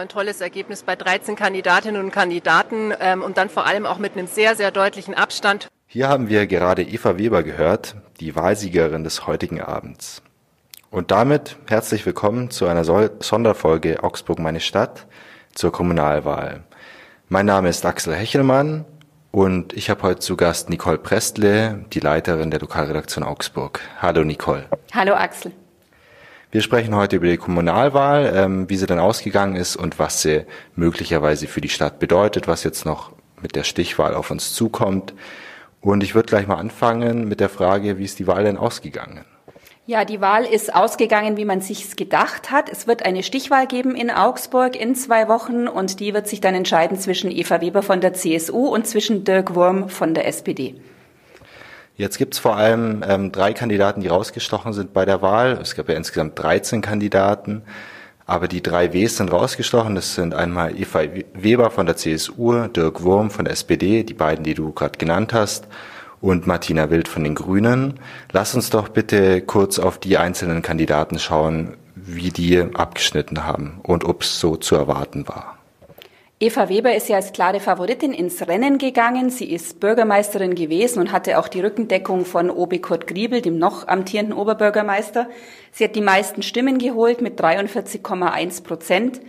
ein tolles Ergebnis bei 13 Kandidatinnen und Kandidaten ähm, und dann vor allem auch mit einem sehr, sehr deutlichen Abstand. Hier haben wir gerade Eva Weber gehört, die Wahlsiegerin des heutigen Abends. Und damit herzlich willkommen zu einer Sonderfolge Augsburg meine Stadt zur Kommunalwahl. Mein Name ist Axel Hechelmann und ich habe heute zu Gast Nicole Prestle, die Leiterin der Lokalredaktion Augsburg. Hallo Nicole. Hallo Axel. Wir sprechen heute über die Kommunalwahl, ähm, wie sie dann ausgegangen ist und was sie möglicherweise für die Stadt bedeutet, was jetzt noch mit der Stichwahl auf uns zukommt. Und ich würde gleich mal anfangen mit der Frage, wie ist die Wahl denn ausgegangen? Ja, die Wahl ist ausgegangen, wie man sich's gedacht hat. Es wird eine Stichwahl geben in Augsburg in zwei Wochen und die wird sich dann entscheiden zwischen Eva Weber von der CSU und zwischen Dirk Wurm von der SPD. Jetzt gibt es vor allem ähm, drei Kandidaten, die rausgestochen sind bei der Wahl. Es gab ja insgesamt 13 Kandidaten, aber die drei Ws sind rausgestochen. Das sind einmal Eva Weber von der CSU, Dirk Wurm von der SPD, die beiden, die du gerade genannt hast, und Martina Wild von den Grünen. Lass uns doch bitte kurz auf die einzelnen Kandidaten schauen, wie die abgeschnitten haben und ob es so zu erwarten war. Eva Weber ist ja als klare Favoritin ins Rennen gegangen. Sie ist Bürgermeisterin gewesen und hatte auch die Rückendeckung von OB Kurt Griebel, dem noch amtierenden Oberbürgermeister. Sie hat die meisten Stimmen geholt mit 43,1 Prozent.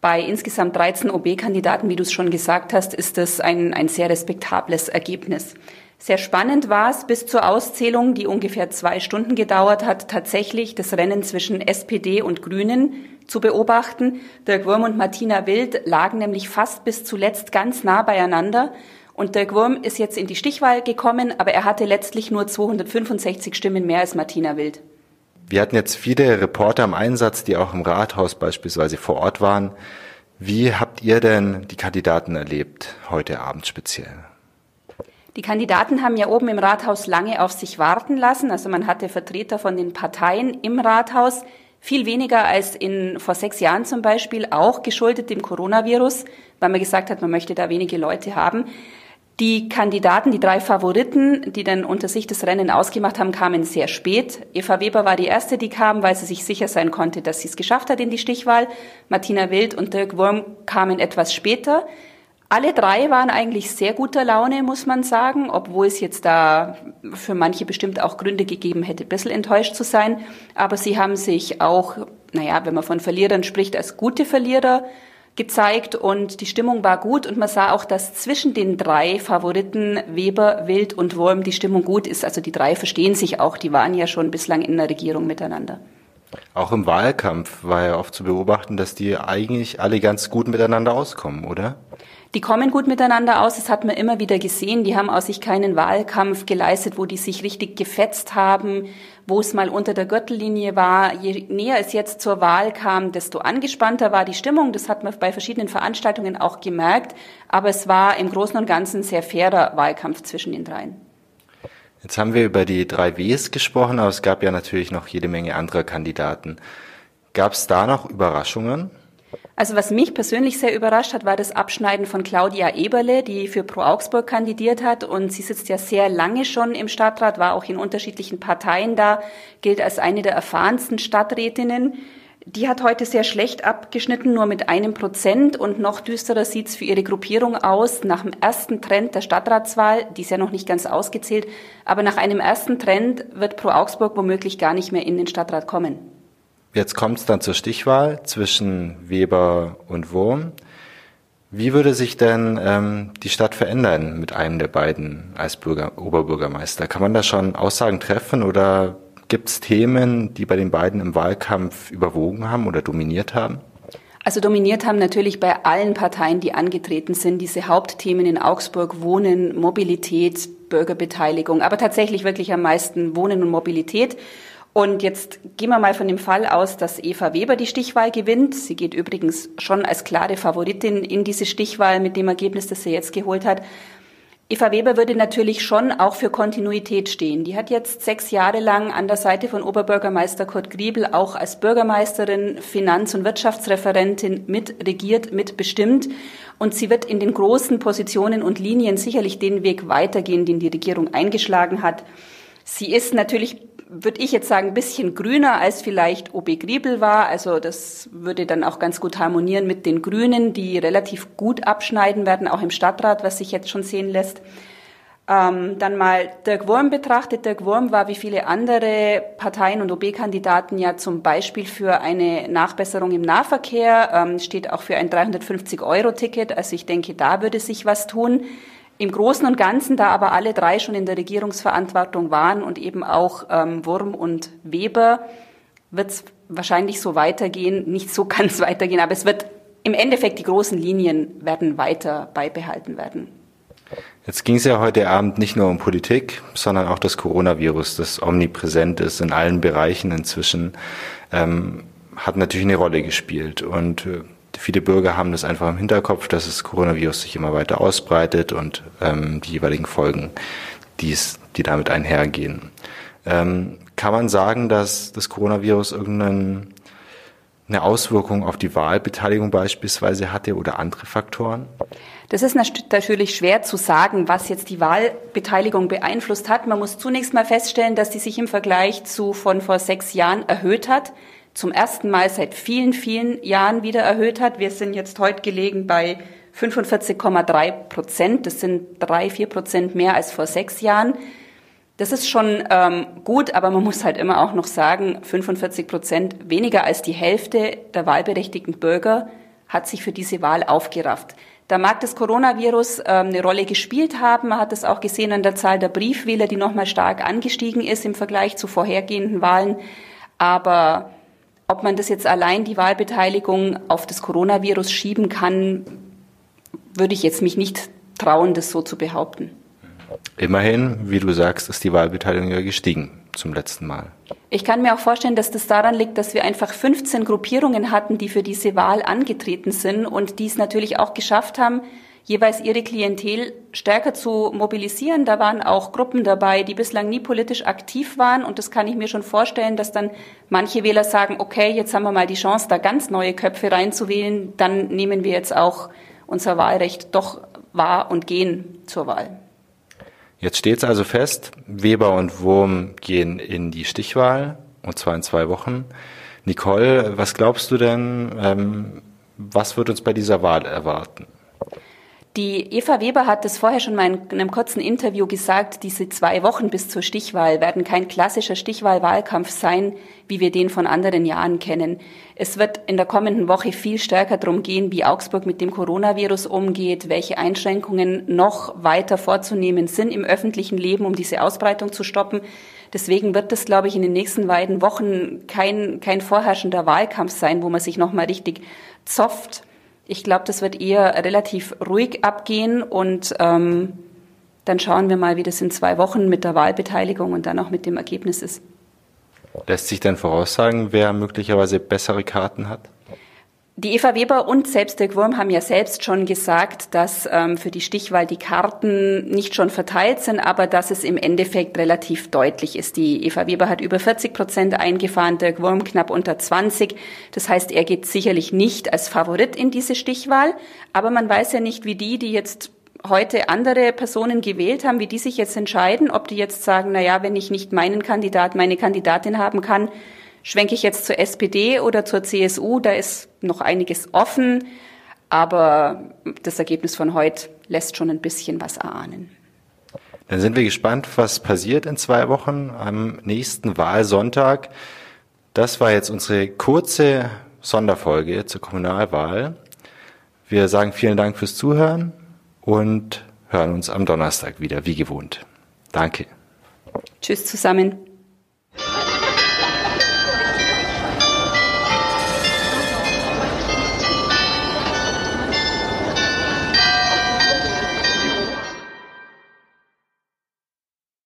Bei insgesamt 13 OB-Kandidaten, wie du es schon gesagt hast, ist das ein, ein sehr respektables Ergebnis. Sehr spannend war es bis zur Auszählung, die ungefähr zwei Stunden gedauert hat, tatsächlich das Rennen zwischen SPD und Grünen zu beobachten. Dirk Wurm und Martina Wild lagen nämlich fast bis zuletzt ganz nah beieinander. Und Dirk Wurm ist jetzt in die Stichwahl gekommen, aber er hatte letztlich nur 265 Stimmen mehr als Martina Wild. Wir hatten jetzt viele Reporter im Einsatz, die auch im Rathaus beispielsweise vor Ort waren. Wie habt ihr denn die Kandidaten erlebt, heute Abend speziell? Die Kandidaten haben ja oben im Rathaus lange auf sich warten lassen. Also man hatte Vertreter von den Parteien im Rathaus, viel weniger als in vor sechs Jahren zum Beispiel, auch geschuldet dem Coronavirus, weil man gesagt hat, man möchte da wenige Leute haben. Die Kandidaten, die drei Favoriten, die dann unter sich das Rennen ausgemacht haben, kamen sehr spät. Eva Weber war die erste, die kam, weil sie sich sicher sein konnte, dass sie es geschafft hat in die Stichwahl. Martina Wild und Dirk Wurm kamen etwas später. Alle drei waren eigentlich sehr guter Laune, muss man sagen, obwohl es jetzt da für manche bestimmt auch Gründe gegeben hätte, ein bisschen enttäuscht zu sein. Aber sie haben sich auch, naja, wenn man von Verlierern spricht, als gute Verlierer gezeigt und die Stimmung war gut und man sah auch, dass zwischen den drei Favoriten Weber, Wild und Wurm die Stimmung gut ist. Also die drei verstehen sich auch, die waren ja schon bislang in der Regierung miteinander. Auch im Wahlkampf war ja oft zu beobachten, dass die eigentlich alle ganz gut miteinander auskommen, oder? Die kommen gut miteinander aus, das hat man immer wieder gesehen. Die haben aus sich keinen Wahlkampf geleistet, wo die sich richtig gefetzt haben, wo es mal unter der Gürtellinie war. Je näher es jetzt zur Wahl kam, desto angespannter war die Stimmung. Das hat man bei verschiedenen Veranstaltungen auch gemerkt. Aber es war im Großen und Ganzen sehr fairer Wahlkampf zwischen den dreien. Jetzt haben wir über die drei Ws gesprochen, aber es gab ja natürlich noch jede Menge anderer Kandidaten. Gab es da noch Überraschungen? Also was mich persönlich sehr überrascht hat, war das Abschneiden von Claudia Eberle, die für Pro Augsburg kandidiert hat. Und sie sitzt ja sehr lange schon im Stadtrat, war auch in unterschiedlichen Parteien da, gilt als eine der erfahrensten Stadträtinnen. Die hat heute sehr schlecht abgeschnitten, nur mit einem Prozent. Und noch düsterer sieht's für ihre Gruppierung aus. Nach dem ersten Trend der Stadtratswahl, die ist ja noch nicht ganz ausgezählt, aber nach einem ersten Trend wird Pro Augsburg womöglich gar nicht mehr in den Stadtrat kommen. Jetzt kommt es dann zur Stichwahl zwischen Weber und Wurm. Wie würde sich denn ähm, die Stadt verändern mit einem der beiden als Bürger, Oberbürgermeister? Kann man da schon Aussagen treffen oder gibt es Themen, die bei den beiden im Wahlkampf überwogen haben oder dominiert haben? Also dominiert haben natürlich bei allen Parteien, die angetreten sind, diese Hauptthemen in Augsburg Wohnen, Mobilität, Bürgerbeteiligung, aber tatsächlich wirklich am meisten Wohnen und Mobilität. Und jetzt gehen wir mal von dem Fall aus, dass Eva Weber die Stichwahl gewinnt. Sie geht übrigens schon als klare Favoritin in diese Stichwahl mit dem Ergebnis, das sie jetzt geholt hat. Eva Weber würde natürlich schon auch für Kontinuität stehen. Die hat jetzt sechs Jahre lang an der Seite von Oberbürgermeister Kurt Griebel auch als Bürgermeisterin, Finanz- und Wirtschaftsreferentin mitregiert, mitbestimmt. Und sie wird in den großen Positionen und Linien sicherlich den Weg weitergehen, den die Regierung eingeschlagen hat. Sie ist natürlich würde ich jetzt sagen, ein bisschen grüner als vielleicht OB Griebel war. Also das würde dann auch ganz gut harmonieren mit den Grünen, die relativ gut abschneiden werden, auch im Stadtrat, was sich jetzt schon sehen lässt. Ähm, dann mal Dirk Wurm betrachtet. Dirk Wurm war wie viele andere Parteien und OB-Kandidaten ja zum Beispiel für eine Nachbesserung im Nahverkehr, ähm, steht auch für ein 350-Euro-Ticket. Also ich denke, da würde sich was tun. Im Großen und Ganzen, da aber alle drei schon in der Regierungsverantwortung waren und eben auch ähm, Wurm und Weber, wird es wahrscheinlich so weitergehen, nicht so ganz weitergehen, aber es wird im Endeffekt die großen Linien werden weiter beibehalten werden. Jetzt ging es ja heute Abend nicht nur um Politik, sondern auch das Coronavirus, das omnipräsent ist in allen Bereichen inzwischen, ähm, hat natürlich eine Rolle gespielt. Und äh, viele Bürger haben das einfach im Hinterkopf, dass das Coronavirus sich immer weiter ausbreitet und ähm, die jeweiligen Folgen, die's, die damit einhergehen. Ähm, kann man sagen, dass das Coronavirus irgendeine Auswirkung auf die Wahlbeteiligung beispielsweise hatte oder andere Faktoren? Das ist natürlich schwer zu sagen, was jetzt die Wahlbeteiligung beeinflusst hat. Man muss zunächst mal feststellen, dass die sich im Vergleich zu von vor sechs Jahren erhöht hat zum ersten Mal seit vielen, vielen Jahren wieder erhöht hat. Wir sind jetzt heute gelegen bei 45,3 Prozent. Das sind drei, vier Prozent mehr als vor sechs Jahren. Das ist schon ähm, gut, aber man muss halt immer auch noch sagen, 45 Prozent weniger als die Hälfte der wahlberechtigten Bürger hat sich für diese Wahl aufgerafft. Da mag das Coronavirus ähm, eine Rolle gespielt haben. Man hat es auch gesehen an der Zahl der Briefwähler, die nochmal stark angestiegen ist im Vergleich zu vorhergehenden Wahlen. Aber ob man das jetzt allein die Wahlbeteiligung auf das Coronavirus schieben kann, würde ich jetzt mich nicht trauen, das so zu behaupten. Immerhin, wie du sagst, ist die Wahlbeteiligung ja gestiegen zum letzten Mal. Ich kann mir auch vorstellen, dass das daran liegt, dass wir einfach 15 Gruppierungen hatten, die für diese Wahl angetreten sind und die es natürlich auch geschafft haben, jeweils ihre Klientel stärker zu mobilisieren. Da waren auch Gruppen dabei, die bislang nie politisch aktiv waren. Und das kann ich mir schon vorstellen, dass dann manche Wähler sagen, okay, jetzt haben wir mal die Chance, da ganz neue Köpfe reinzuwählen. Dann nehmen wir jetzt auch unser Wahlrecht doch wahr und gehen zur Wahl. Jetzt steht es also fest, Weber und Wurm gehen in die Stichwahl, und zwar in zwei Wochen. Nicole, was glaubst du denn, ähm, was wird uns bei dieser Wahl erwarten? Die Eva Weber hat es vorher schon mal in einem kurzen Interview gesagt, diese zwei Wochen bis zur Stichwahl werden kein klassischer Stichwahlwahlkampf sein, wie wir den von anderen Jahren kennen. Es wird in der kommenden Woche viel stärker darum gehen, wie Augsburg mit dem Coronavirus umgeht, welche Einschränkungen noch weiter vorzunehmen sind im öffentlichen Leben, um diese Ausbreitung zu stoppen. Deswegen wird das, glaube ich, in den nächsten beiden Wochen kein, kein vorherrschender Wahlkampf sein, wo man sich nochmal richtig zofft ich glaube, das wird eher relativ ruhig abgehen und ähm, dann schauen wir mal, wie das in zwei Wochen mit der Wahlbeteiligung und dann auch mit dem Ergebnis ist. Lässt sich denn voraussagen, wer möglicherweise bessere Karten hat? Die Eva Weber und selbst Dirk Wurm haben ja selbst schon gesagt, dass ähm, für die Stichwahl die Karten nicht schon verteilt sind, aber dass es im Endeffekt relativ deutlich ist. Die Eva Weber hat über 40 Prozent eingefahren, Dirk Wurm knapp unter 20. Das heißt, er geht sicherlich nicht als Favorit in diese Stichwahl, aber man weiß ja nicht, wie die, die jetzt heute andere Personen gewählt haben, wie die sich jetzt entscheiden, ob die jetzt sagen, na ja, wenn ich nicht meinen Kandidat, meine Kandidatin haben kann, Schwenke ich jetzt zur SPD oder zur CSU, da ist noch einiges offen, aber das Ergebnis von heute lässt schon ein bisschen was erahnen. Dann sind wir gespannt, was passiert in zwei Wochen am nächsten Wahlsonntag. Das war jetzt unsere kurze Sonderfolge zur Kommunalwahl. Wir sagen vielen Dank fürs Zuhören und hören uns am Donnerstag wieder, wie gewohnt. Danke. Tschüss zusammen.